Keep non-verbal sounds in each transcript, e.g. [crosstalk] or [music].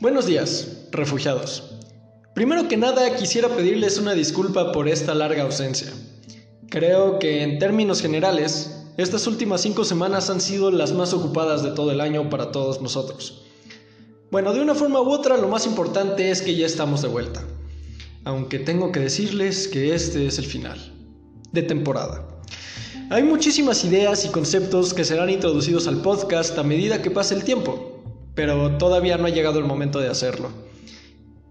Buenos días, refugiados. Primero que nada quisiera pedirles una disculpa por esta larga ausencia. Creo que en términos generales, estas últimas cinco semanas han sido las más ocupadas de todo el año para todos nosotros. Bueno, de una forma u otra, lo más importante es que ya estamos de vuelta. Aunque tengo que decirles que este es el final de temporada. Hay muchísimas ideas y conceptos que serán introducidos al podcast a medida que pase el tiempo pero todavía no ha llegado el momento de hacerlo.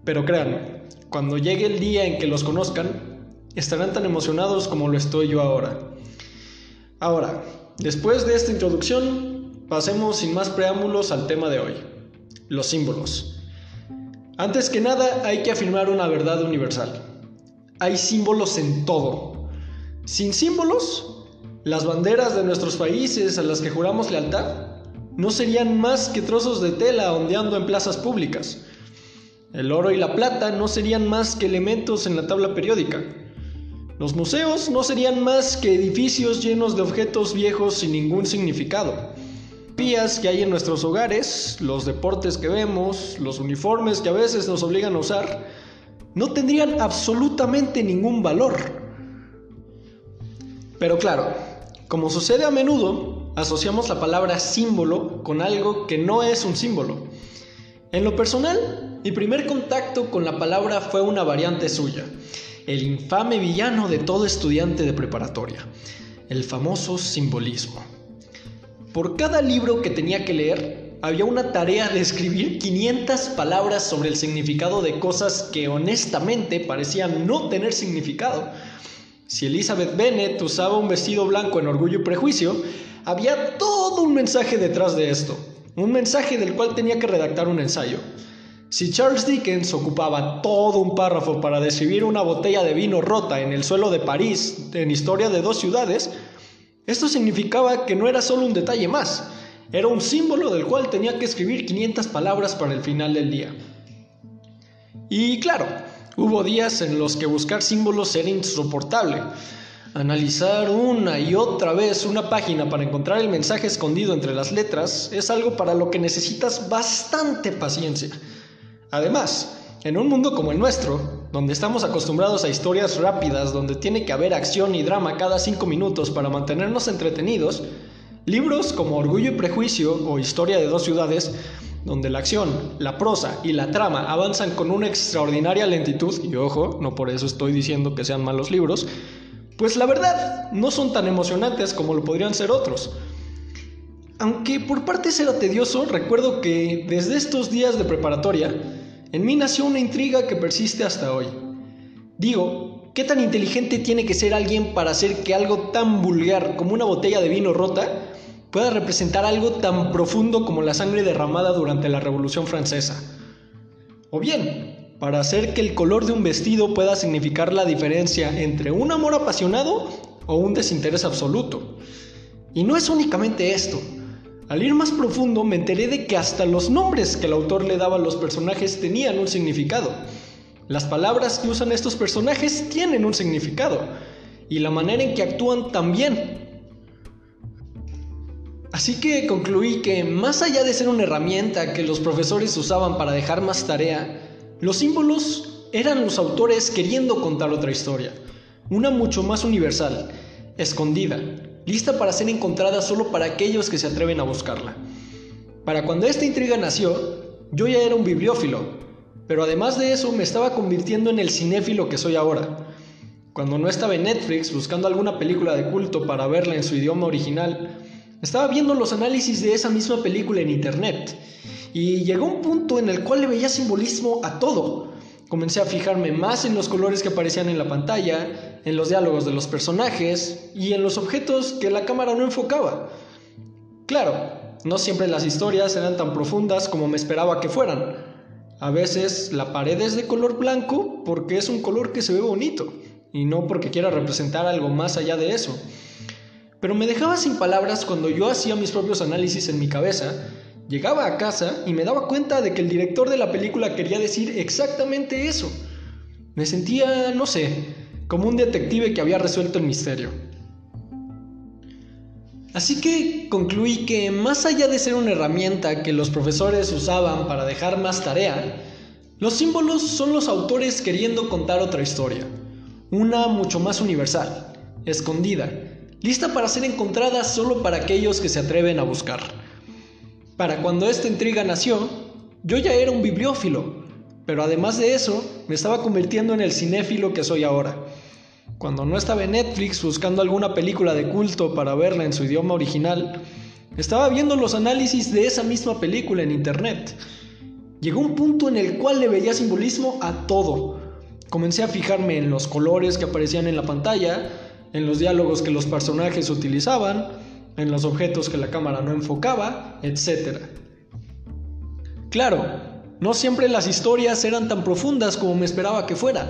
Pero créanme, cuando llegue el día en que los conozcan, estarán tan emocionados como lo estoy yo ahora. Ahora, después de esta introducción, pasemos sin más preámbulos al tema de hoy, los símbolos. Antes que nada, hay que afirmar una verdad universal. Hay símbolos en todo. Sin símbolos, las banderas de nuestros países a las que juramos lealtad no serían más que trozos de tela ondeando en plazas públicas. El oro y la plata no serían más que elementos en la tabla periódica. Los museos no serían más que edificios llenos de objetos viejos sin ningún significado. Vías que hay en nuestros hogares, los deportes que vemos, los uniformes que a veces nos obligan a usar, no tendrían absolutamente ningún valor. Pero claro, como sucede a menudo, asociamos la palabra símbolo con algo que no es un símbolo. En lo personal, mi primer contacto con la palabra fue una variante suya, el infame villano de todo estudiante de preparatoria, el famoso simbolismo. Por cada libro que tenía que leer, había una tarea de escribir 500 palabras sobre el significado de cosas que honestamente parecían no tener significado. Si Elizabeth Bennet usaba un vestido blanco en Orgullo y Prejuicio, había todo un mensaje detrás de esto, un mensaje del cual tenía que redactar un ensayo. Si Charles Dickens ocupaba todo un párrafo para describir una botella de vino rota en el suelo de París en Historia de dos ciudades, esto significaba que no era solo un detalle más, era un símbolo del cual tenía que escribir 500 palabras para el final del día. Y claro, hubo días en los que buscar símbolos era insoportable. Analizar una y otra vez una página para encontrar el mensaje escondido entre las letras es algo para lo que necesitas bastante paciencia. Además, en un mundo como el nuestro, donde estamos acostumbrados a historias rápidas, donde tiene que haber acción y drama cada cinco minutos para mantenernos entretenidos, libros como Orgullo y Prejuicio o Historia de dos ciudades, donde la acción, la prosa y la trama avanzan con una extraordinaria lentitud, y ojo, no por eso estoy diciendo que sean malos libros, pues la verdad no son tan emocionantes como lo podrían ser otros. Aunque por parte era tedioso, recuerdo que desde estos días de preparatoria, en mí nació una intriga que persiste hasta hoy. Digo, ¿qué tan inteligente tiene que ser alguien para hacer que algo tan vulgar como una botella de vino rota pueda representar algo tan profundo como la sangre derramada durante la Revolución Francesa? O bien, para hacer que el color de un vestido pueda significar la diferencia entre un amor apasionado o un desinterés absoluto. Y no es únicamente esto. Al ir más profundo me enteré de que hasta los nombres que el autor le daba a los personajes tenían un significado. Las palabras que usan estos personajes tienen un significado. Y la manera en que actúan también. Así que concluí que más allá de ser una herramienta que los profesores usaban para dejar más tarea, los símbolos eran los autores queriendo contar otra historia, una mucho más universal, escondida, lista para ser encontrada solo para aquellos que se atreven a buscarla. Para cuando esta intriga nació, yo ya era un bibliófilo, pero además de eso me estaba convirtiendo en el cinéfilo que soy ahora. Cuando no estaba en Netflix buscando alguna película de culto para verla en su idioma original, estaba viendo los análisis de esa misma película en internet y llegó un punto en el cual le veía simbolismo a todo. Comencé a fijarme más en los colores que aparecían en la pantalla, en los diálogos de los personajes y en los objetos que la cámara no enfocaba. Claro, no siempre las historias eran tan profundas como me esperaba que fueran. A veces la pared es de color blanco porque es un color que se ve bonito y no porque quiera representar algo más allá de eso. Pero me dejaba sin palabras cuando yo hacía mis propios análisis en mi cabeza Llegaba a casa y me daba cuenta de que el director de la película quería decir exactamente eso. Me sentía, no sé, como un detective que había resuelto el misterio. Así que concluí que más allá de ser una herramienta que los profesores usaban para dejar más tarea, los símbolos son los autores queriendo contar otra historia, una mucho más universal, escondida, lista para ser encontrada solo para aquellos que se atreven a buscar. Para cuando esta intriga nació, yo ya era un bibliófilo, pero además de eso, me estaba convirtiendo en el cinéfilo que soy ahora. Cuando no estaba en Netflix buscando alguna película de culto para verla en su idioma original, estaba viendo los análisis de esa misma película en internet. Llegó un punto en el cual le veía simbolismo a todo. Comencé a fijarme en los colores que aparecían en la pantalla, en los diálogos que los personajes utilizaban, en los objetos que la cámara no enfocaba, etc. Claro, no siempre las historias eran tan profundas como me esperaba que fueran.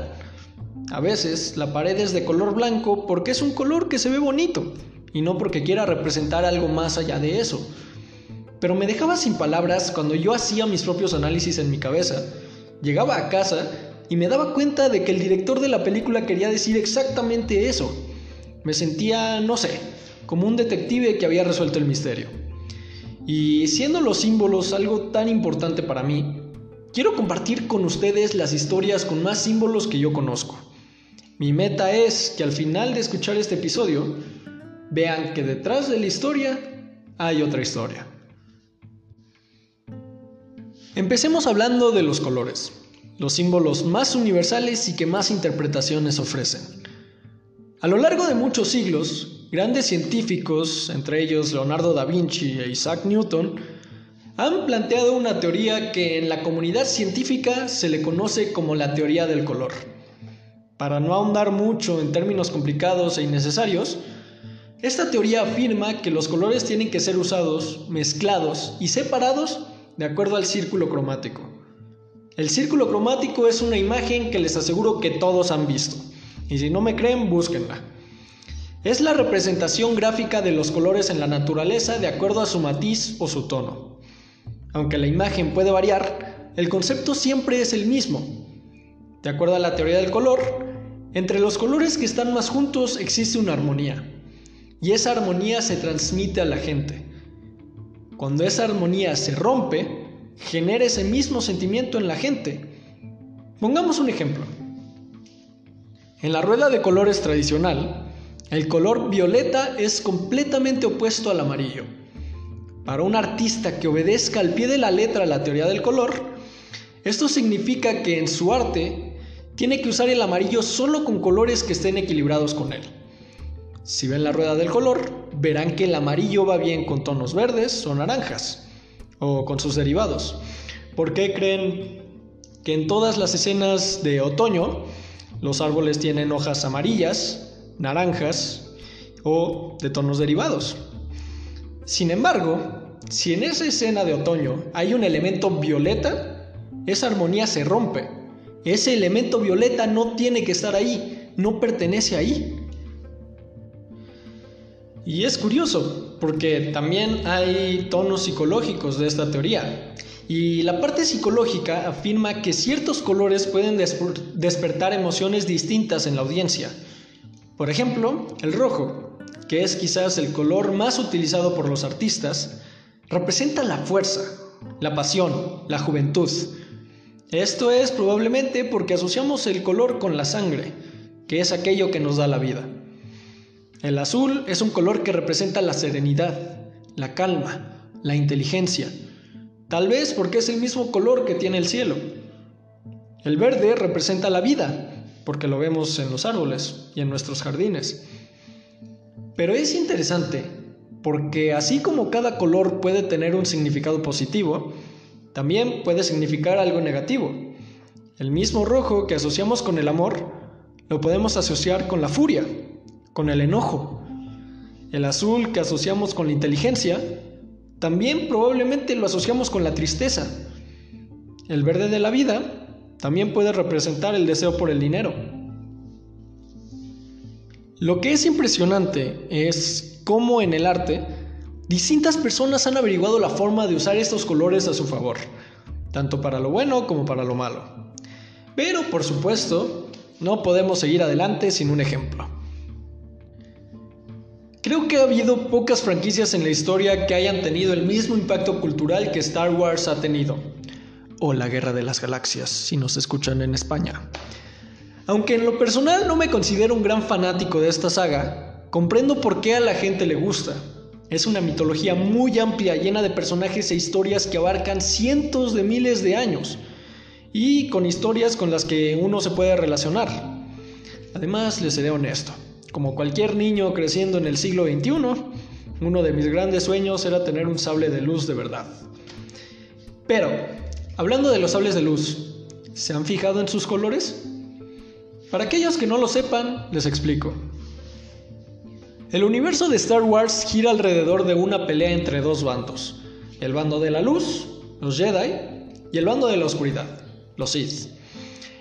A veces la pared es de color blanco porque es un color que se ve bonito y no porque quiera representar algo más allá de eso. Pero me dejaba sin palabras cuando yo hacía mis propios análisis en mi cabeza. Llegaba a casa y me daba cuenta de que el director de la película quería decir exactamente eso. Me sentía, no sé, como un detective que había resuelto el misterio. Y siendo los símbolos algo tan importante para mí, quiero compartir con ustedes las historias con más símbolos que yo conozco. Mi meta es que al final de escuchar este episodio, vean que detrás de la historia hay otra historia. Empecemos hablando de los colores, los símbolos más universales y que más interpretaciones ofrecen. A lo largo de muchos siglos, grandes científicos, entre ellos Leonardo da Vinci e Isaac Newton, han planteado una teoría que en la comunidad científica se le conoce como la teoría del color. Para no ahondar mucho en términos complicados e innecesarios, esta teoría afirma que los colores tienen que ser usados, mezclados y separados de acuerdo al círculo cromático. El círculo cromático es una imagen que les aseguro que todos han visto, y si no me creen, búsquenla. Es la representación gráfica de los colores en la naturaleza de acuerdo a su matiz o su tono. Aunque la imagen puede variar, el concepto siempre es el mismo. De acuerdo a la teoría del color, entre los colores que están más juntos existe una armonía, y esa armonía se transmite a la gente. Cuando esa armonía se rompe, genera ese mismo sentimiento en la gente. Pongamos un ejemplo. En la rueda de colores tradicional, el color violeta es completamente opuesto al amarillo. Para un artista que obedezca al pie de la letra la teoría del color, esto significa que en su arte tiene que usar el amarillo solo con colores que estén equilibrados con él. Si ven la rueda del color, verán que el amarillo va bien con tonos verdes o naranjas, o con sus derivados. ¿Por qué creen que en todas las escenas de otoño los árboles tienen hojas amarillas, naranjas o de tonos derivados? Sin embargo, si en esa escena de otoño hay un elemento violeta, esa armonía se rompe. Ese elemento violeta no tiene que estar ahí, no pertenece ahí. Y es curioso, porque también hay tonos psicológicos de esta teoría. Y la parte psicológica afirma que ciertos colores pueden despertar emociones distintas en la audiencia. Por ejemplo, el rojo, que es quizás el color más utilizado por los artistas, representa la fuerza, la pasión, la juventud. Esto es probablemente porque asociamos el color con la sangre, que es aquello que nos da la vida. El azul es un color que representa la serenidad, la calma, la inteligencia, tal vez porque es el mismo color que tiene el cielo. El verde representa la vida, porque lo vemos en los árboles y en nuestros jardines. Pero es interesante, porque así como cada color puede tener un significado positivo, también puede significar algo negativo. El mismo rojo que asociamos con el amor, lo podemos asociar con la furia, con el enojo. El azul que asociamos con la inteligencia, también probablemente lo asociamos con la tristeza. El verde de la vida también puede representar el deseo por el dinero. Lo que es impresionante es cómo en el arte distintas personas han averiguado la forma de usar estos colores a su favor, tanto para lo bueno como para lo malo. Pero, por supuesto, no podemos seguir adelante sin un ejemplo. Creo que ha habido pocas franquicias en la historia que hayan tenido el mismo impacto cultural que Star Wars ha tenido. O la Guerra de las Galaxias, si nos escuchan en España. Aunque en lo personal no me considero un gran fanático de esta saga, comprendo por qué a la gente le gusta. Es una mitología muy amplia, llena de personajes e historias que abarcan cientos de miles de años, y con historias con las que uno se puede relacionar. Además, les seré honesto, como cualquier niño creciendo en el siglo XXI, uno de mis grandes sueños era tener un sable de luz de verdad. Pero, hablando de los sables de luz, ¿se han fijado en sus colores? Para aquellos que no lo sepan, les explico. El universo de Star Wars gira alrededor de una pelea entre dos bandos, el bando de la luz, los Jedi, y el bando de la oscuridad, los Sith.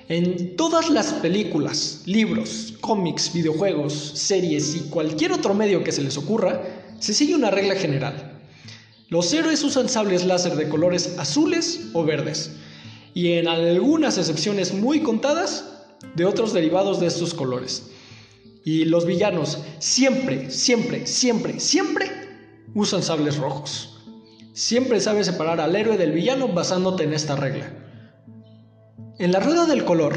En todas las películas, libros, cómics, videojuegos, series y cualquier otro medio que se les ocurra, se sigue una regla general. Los héroes usan sables láser de colores azules o verdes, y en algunas excepciones muy contadas, de otros derivados de estos colores. Y los villanos siempre, siempre, siempre, siempre usan sables rojos. Siempre sabes separar al héroe del villano basándote en esta regla. En la rueda del color,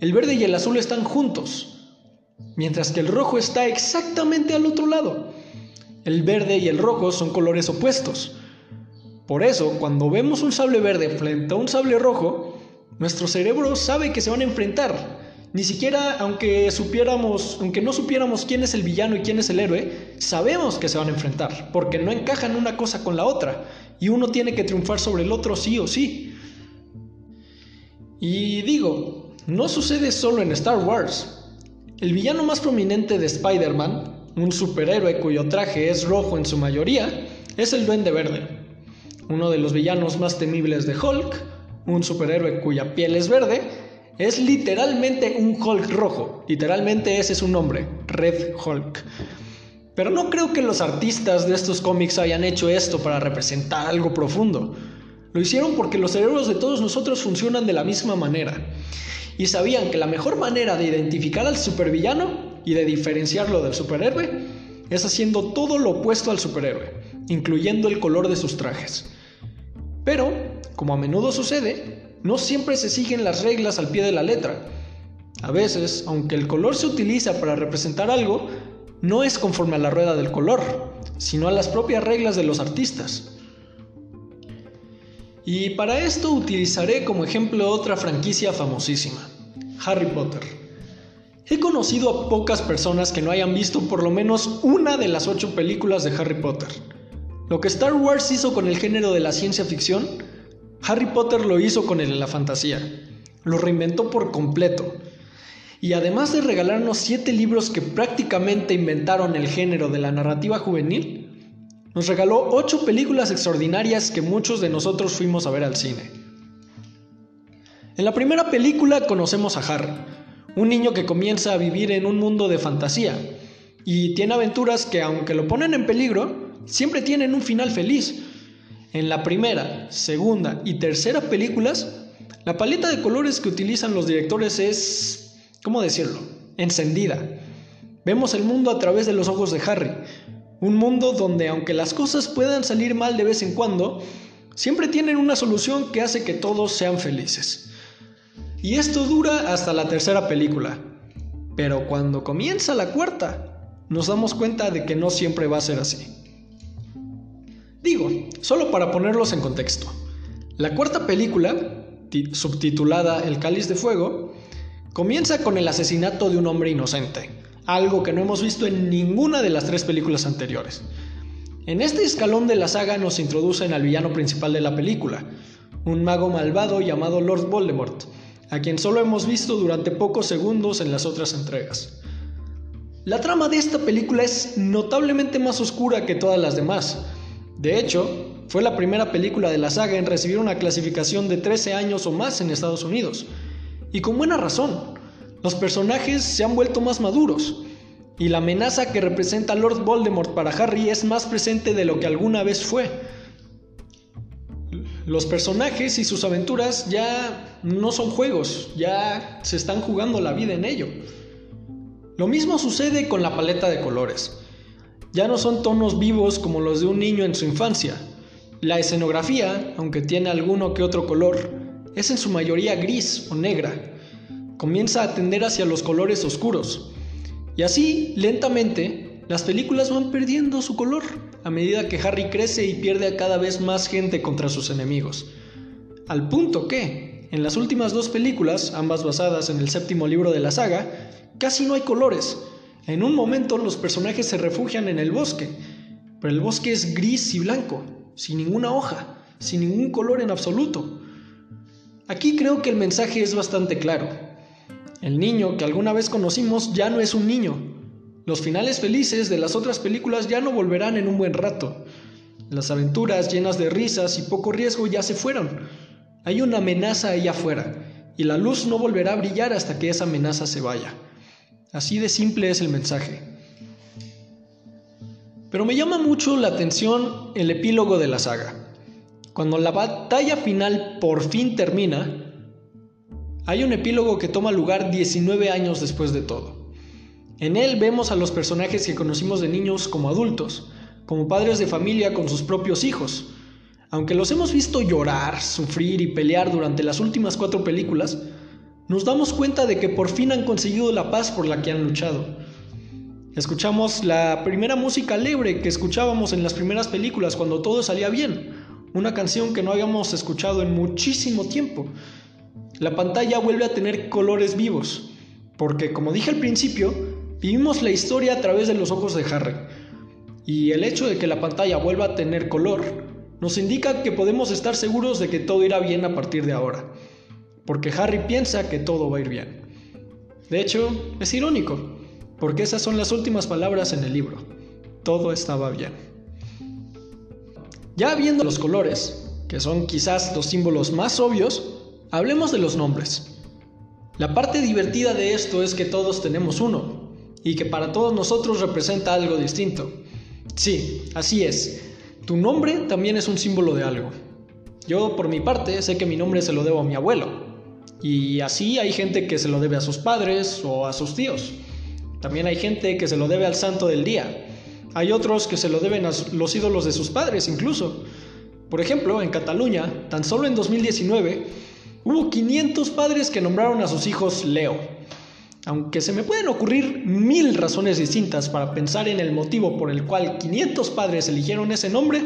el verde y el azul están juntos, mientras que el rojo está exactamente al otro lado. El verde y el rojo son colores opuestos. Por eso, cuando vemos un sable verde frente a un sable rojo, nuestro cerebro sabe que se van a enfrentar. Ni siquiera, aunque supiéramos, aunque no supiéramos quién es el villano y quién es el héroe, sabemos que se van a enfrentar, porque no encajan una cosa con la otra, y uno tiene que triunfar sobre el otro sí o sí. Y digo, no sucede solo en Star Wars. El villano más prominente de Spider-Man, un superhéroe cuyo traje es rojo en su mayoría, es el Duende Verde. Uno de los villanos más temibles de Hulk, un superhéroe cuya piel es verde, es literalmente un Hulk rojo. Literalmente ese es su nombre, Red Hulk. Pero no creo que los artistas de estos cómics hayan hecho esto para representar algo profundo. Lo hicieron porque los cerebros de todos nosotros funcionan de la misma manera. Y sabían que la mejor manera de identificar al supervillano y de diferenciarlo del superhéroe es haciendo todo lo opuesto al superhéroe, incluyendo el color de sus trajes. Pero, como a menudo sucede, no siempre se siguen las reglas al pie de la letra. A veces, aunque el color se utiliza para representar algo, no es conforme a la rueda del color, sino a las propias reglas de los artistas. Y para esto utilizaré como ejemplo otra franquicia famosísima, Harry Potter. He conocido a pocas personas que no hayan visto por lo menos una de las ocho películas de Harry Potter. Lo que Star Wars hizo con el género de la ciencia ficción, Harry Potter lo hizo con el de la fantasía. Lo reinventó por completo. Y además de regalarnos siete libros que prácticamente inventaron el género de la narrativa juvenil, nos regaló ocho películas extraordinarias que muchos de nosotros fuimos a ver al cine. En la primera película conocemos a Harry, un niño que comienza a vivir en un mundo de fantasía y tiene aventuras que aunque lo ponen en peligro, siempre tienen un final feliz. En la primera, segunda y tercera películas, la paleta de colores que utilizan los directores es, ¿cómo decirlo?, encendida. Vemos el mundo a través de los ojos de Harry, un mundo donde aunque las cosas puedan salir mal de vez en cuando, siempre tienen una solución que hace que todos sean felices. Y esto dura hasta la tercera película. Pero cuando comienza la cuarta, nos damos cuenta de que no siempre va a ser así. Digo, solo para ponerlos en contexto. La cuarta película, subtitulada El Cáliz de Fuego, comienza con el asesinato de un hombre inocente algo que no hemos visto en ninguna de las tres películas anteriores. En este escalón de la saga nos introducen al villano principal de la película, un mago malvado llamado Lord Voldemort, a quien solo hemos visto durante pocos segundos en las otras entregas. La trama de esta película es notablemente más oscura que todas las demás. De hecho, fue la primera película de la saga en recibir una clasificación de 13 años o más en Estados Unidos. Y con buena razón. Los personajes se han vuelto más maduros y la amenaza que representa Lord Voldemort para Harry es más presente de lo que alguna vez fue. Los personajes y sus aventuras ya no son juegos, ya se están jugando la vida en ello. Lo mismo sucede con la paleta de colores. Ya no son tonos vivos como los de un niño en su infancia. La escenografía, aunque tiene alguno que otro color, es en su mayoría gris o negra. Comienza a tender hacia los colores oscuros. Y así, lentamente, las películas van perdiendo su color a medida que Harry crece y pierde a cada vez más gente contra sus enemigos. Al punto que, en las últimas dos películas, ambas basadas en el séptimo libro de la saga, casi no hay colores. En un momento los personajes se refugian en el bosque, pero el bosque es gris y blanco, sin ninguna hoja, sin ningún color en absoluto. Aquí creo que el mensaje es bastante claro. El niño que alguna vez conocimos ya no es un niño. Los finales felices de las otras películas ya no volverán en un buen rato. Las aventuras llenas de risas y poco riesgo ya se fueron. Hay una amenaza ahí afuera, y la luz no volverá a brillar hasta que esa amenaza se vaya. Así de simple es el mensaje. Pero me llama mucho la atención el epílogo de la saga. Cuando la batalla final por fin termina, hay un epílogo que toma lugar 19 años después de todo. En él vemos a los personajes que conocimos de niños como adultos, como padres de familia con sus propios hijos. Aunque los hemos visto llorar, sufrir y pelear durante las últimas cuatro películas, nos damos cuenta de que por fin han conseguido la paz por la que han luchado. Escuchamos la primera música alegre que escuchábamos en las primeras películas cuando todo salía bien, una canción que no habíamos escuchado en muchísimo tiempo. La pantalla vuelve a tener colores vivos, porque como dije al principio, vivimos la historia a través de los ojos de Harry. Y el hecho de que la pantalla vuelva a tener color nos indica que podemos estar seguros de que todo irá bien a partir de ahora porque Harry piensa que todo va a ir bien. De hecho, es irónico, porque esas son las últimas palabras en el libro. Todo estaba bien. Ya viendo los colores, que son quizás los símbolos más obvios, hablemos de los nombres. La parte divertida de esto es que todos tenemos uno, y que para todos nosotros representa algo distinto. Sí, así es. Tu nombre también es un símbolo de algo. Yo, por mi parte, sé que mi nombre se lo debo a mi abuelo, y así hay gente que se lo debe a sus padres o a sus tíos. También hay gente que se lo debe al santo del día. Hay otros que se lo deben a los ídolos de sus padres incluso. Por ejemplo, en Cataluña, tan solo en 2019, hubo 500 padres que nombraron a sus hijos Leo. Aunque se me pueden ocurrir mil razones distintas para pensar en el motivo por el cual 500 padres eligieron ese nombre,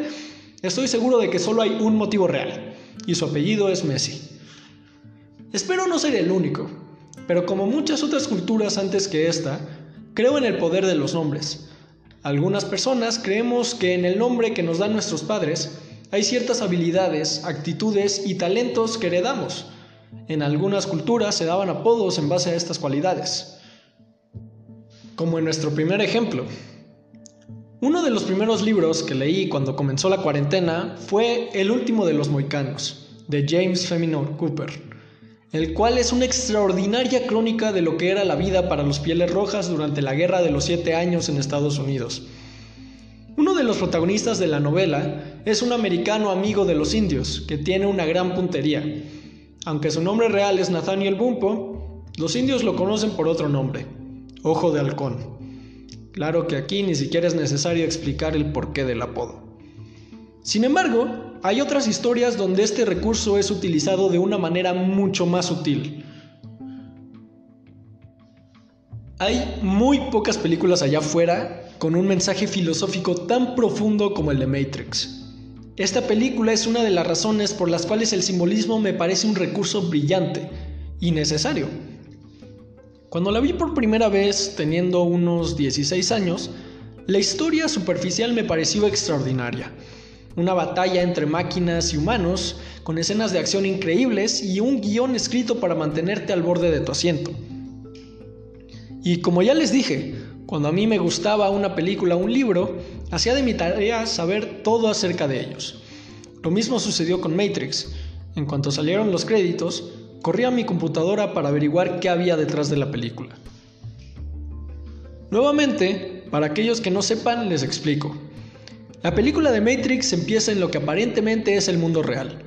estoy seguro de que solo hay un motivo real, y su apellido es Messi. Espero no ser el único, pero como muchas otras culturas antes que esta, creo en el poder de los nombres. Algunas personas creemos que en el nombre que nos dan nuestros padres hay ciertas habilidades, actitudes y talentos que heredamos. En algunas culturas se daban apodos en base a estas cualidades. Como en nuestro primer ejemplo. Uno de los primeros libros que leí cuando comenzó la cuarentena fue El último de los moicanos, de James Feminor Cooper el cual es una extraordinaria crónica de lo que era la vida para los pieles rojas durante la Guerra de los Siete Años en Estados Unidos. Uno de los protagonistas de la novela es un americano amigo de los indios que tiene una gran puntería. Aunque su nombre real es Nathaniel Bumpo, los indios lo conocen por otro nombre, Ojo de Halcón. Claro que aquí ni siquiera es necesario explicar el porqué del apodo. Sin embargo, hay otras historias donde este recurso es utilizado de una manera mucho más sutil. Hay muy pocas películas allá afuera con un mensaje filosófico tan profundo como el de Matrix. Esta película es una de las razones por las cuales el simbolismo me parece un recurso brillante y necesario. Cuando la vi por primera vez teniendo unos 16 años, la historia superficial me pareció extraordinaria una batalla entre máquinas y humanos, con escenas de acción increíbles y un guion escrito para mantenerte al borde de tu asiento. Y como ya les dije, cuando a mí me gustaba una película o un libro, hacía de mi tarea saber todo acerca de ellos. Lo mismo sucedió con Matrix. En cuanto salieron los créditos, corrí a mi computadora para averiguar qué había detrás de la película. Nuevamente, para aquellos que no sepan, les explico. La película de Matrix empieza en lo que aparentemente es el mundo real.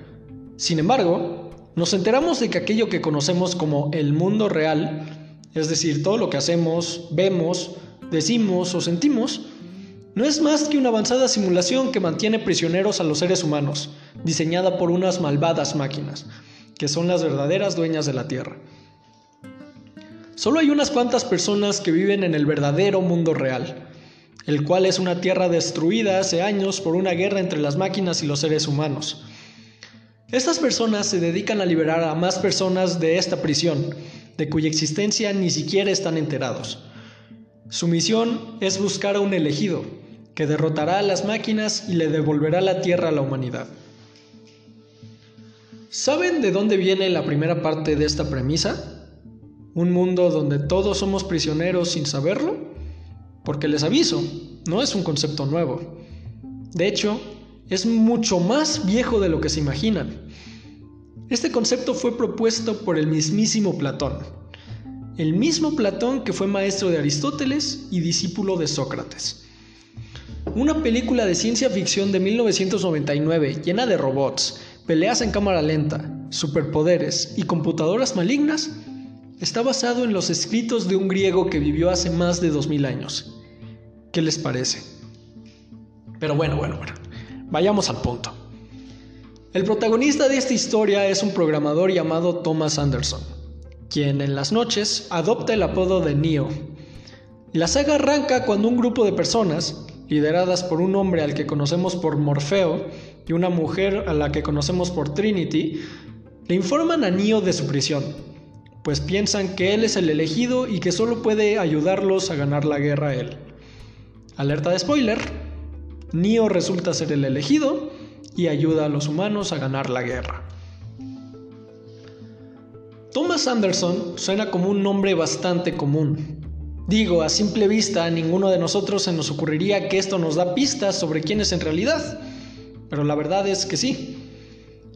Sin embargo, nos enteramos de que aquello que conocemos como el mundo real, es decir, todo lo que hacemos, vemos, decimos o sentimos, no es más que una avanzada simulación que mantiene prisioneros a los seres humanos, diseñada por unas malvadas máquinas, que son las verdaderas dueñas de la Tierra. Solo hay unas cuantas personas que viven en el verdadero mundo real, el cual es una Tierra destruida hace años por una guerra entre las máquinas y los seres humanos. Estas personas se dedican a liberar a más personas de esta prisión, de cuya existencia ni siquiera están enterados. Su misión es buscar a un elegido, que derrotará a las máquinas y le devolverá la tierra a la humanidad. ¿Saben de dónde viene la primera parte de esta premisa? ¿Un mundo donde todos somos prisioneros sin saberlo? Porque les aviso, no es un concepto nuevo. De hecho, es mucho más viejo de lo que se imaginan. Este concepto fue propuesto por el mismísimo Platón, el mismo Platón que fue maestro de Aristóteles y discípulo de Sócrates. Una película de ciencia ficción de 1999 llena de robots, peleas en cámara lenta, superpoderes y computadoras malignas está basado en los escritos de un griego que vivió hace más de 2000 años. ¿Qué les parece? Pero bueno, bueno, bueno, vayamos al punto. El protagonista de esta historia es un programador llamado Thomas Anderson, quien en las noches adopta el apodo de Neo. La saga arranca cuando un grupo de personas, lideradas por un hombre al que conocemos por Morfeo y una mujer a la que conocemos por Trinity, le informan a Neo de su prisión, pues piensan que él es el elegido y que solo puede ayudarlos a ganar la guerra a él. Alerta de spoiler, Neo resulta ser el elegido y ayuda a los humanos a ganar la guerra. Thomas Anderson suena como un nombre bastante común, Digo, a simple vista, a ninguno de nosotros se nos ocurriría que esto nos da pistas sobre quién es en realidad, pero la verdad es que sí.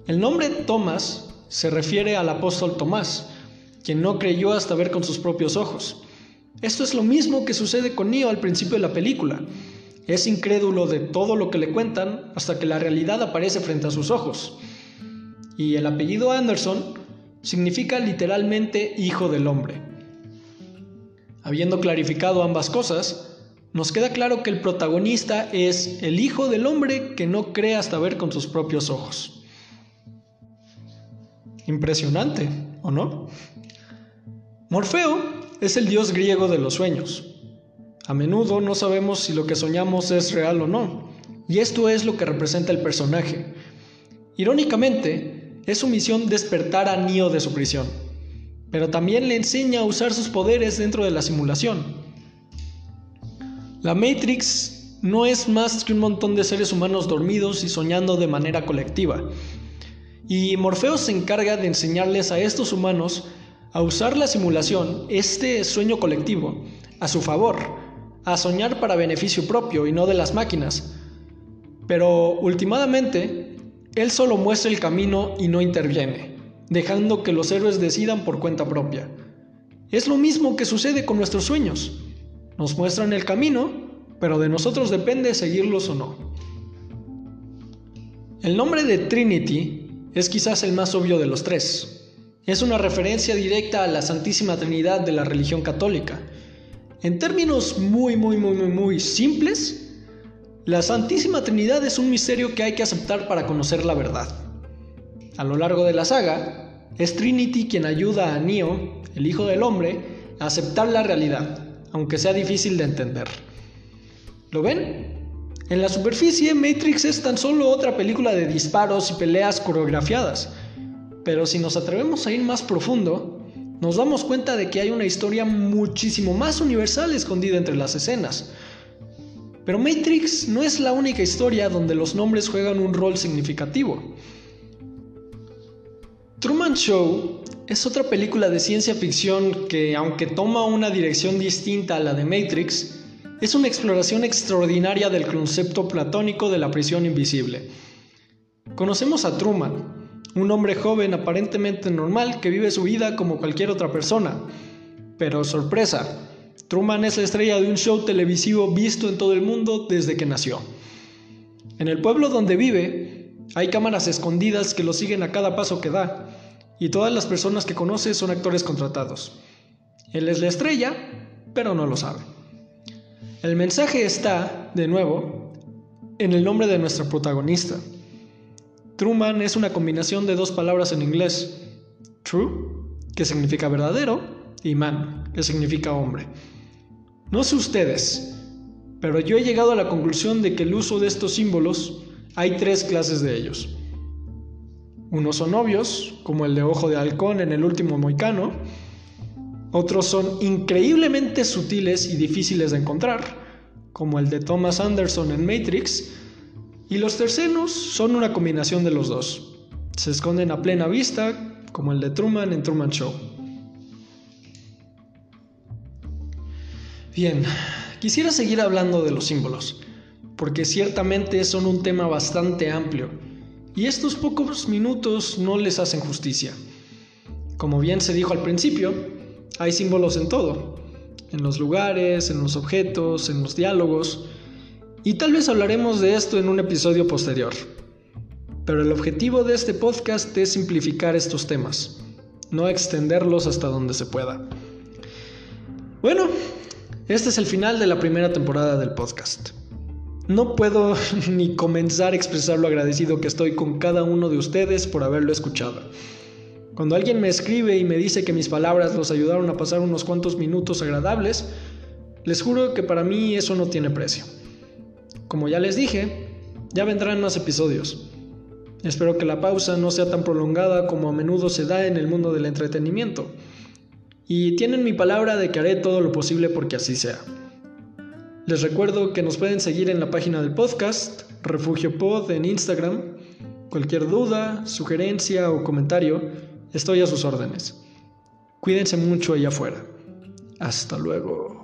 El nombre Tomás se refiere al apóstol Tomás, quien no creyó hasta ver con sus propios ojos. Esto es lo mismo que sucede con Neo al principio de la película. Es incrédulo de todo lo que le cuentan hasta que la realidad aparece frente a sus ojos. Y el apellido Anderson significa literalmente hijo del hombre. Habiendo clarificado ambas cosas, nos queda claro que el protagonista es el hijo del hombre que no cree hasta ver con sus propios ojos. Impresionante, ¿o no? Morfeo es el dios griego de los sueños. A menudo no sabemos si lo que soñamos es real o no, y esto es lo que representa el personaje. Irónicamente, es su misión despertar a Neo de su prisión pero también le enseña a usar sus poderes dentro de la simulación. La Matrix no es más que un montón de seres humanos dormidos y soñando de manera colectiva. Y Morfeo se encarga de enseñarles a estos humanos a usar la simulación, este sueño colectivo, a su favor, a soñar para beneficio propio y no de las máquinas. Pero últimamente, él solo muestra el camino y no interviene dejando que los héroes decidan por cuenta propia. Es lo mismo que sucede con nuestros sueños. Nos muestran el camino, pero de nosotros depende seguirlos o no. El nombre de Trinity es quizás el más obvio de los tres. Es una referencia directa a la Santísima Trinidad de la religión católica. En términos muy, muy, muy, muy, muy simples, la Santísima Trinidad es un misterio que hay que aceptar para conocer la verdad. A lo largo de la saga, es Trinity quien ayuda a Neo, el hijo del hombre, a aceptar la realidad, aunque sea difícil de entender. ¿Lo ven? En la superficie, Matrix es tan solo otra película de disparos y peleas coreografiadas, pero si nos atrevemos a ir más profundo, nos damos cuenta de que hay una historia muchísimo más universal escondida entre las escenas. Pero Matrix no es la única historia donde los nombres juegan un rol significativo. Truman Show es otra película de ciencia ficción que, aunque toma una dirección distinta a la de Matrix, es una exploración extraordinaria del concepto platónico de la prisión invisible. Conocemos a Truman, un hombre joven aparentemente normal que vive su vida como cualquier otra persona. Pero sorpresa, Truman es la estrella de un show televisivo visto en todo el mundo desde que nació. En el pueblo donde vive, hay cámaras escondidas que lo siguen a cada paso que da, y todas las personas que conoce son actores contratados. Él es la estrella, pero no lo sabe. El mensaje está de nuevo, en el nombre de nuestra protagonista. Truman es una combinación de dos palabras en inglés. True, que significa verdadero, y man, que significa hombre. No sé ustedes, pero yo he llegado a la conclusión de que el uso de estos símbolos hay tres clases de ellos. Unos son obvios, como el de ojo de halcón en el último moicano. Otros son increíblemente sutiles y difíciles de encontrar, como el de Thomas Anderson en Matrix. Y los terceros son una combinación de los dos. Se esconden a plena vista, como el de Truman en Truman Show. Bien, quisiera seguir hablando de los símbolos, porque ciertamente son un tema bastante amplio, y estos pocos minutos no les hacen justicia. Como bien se dijo al principio, hay símbolos en todo, en los lugares, en los objetos, en los diálogos, y tal vez hablaremos de esto en un episodio posterior. Pero el objetivo de este podcast es simplificar estos temas, no extenderlos hasta donde se pueda. Bueno, este es el final de la primera temporada del podcast. No puedo [laughs] ni comenzar a expresar lo agradecido que estoy con cada uno de ustedes por haberlo escuchado. Cuando alguien me escribe y me dice que mis palabras los ayudaron a pasar unos cuantos minutos agradables, les juro que para mí eso no tiene precio. Como ya les dije, ya vendrán más episodios. Espero que la pausa no sea tan prolongada como a menudo se da en el mundo del entretenimiento y tienen mi palabra de que haré todo lo posible porque así sea. Les recuerdo que nos pueden seguir en la página del podcast, Refugio Pod en Instagram. Cualquier duda, sugerencia o comentario, estoy a sus órdenes. Cuídense mucho allá afuera. Hasta luego.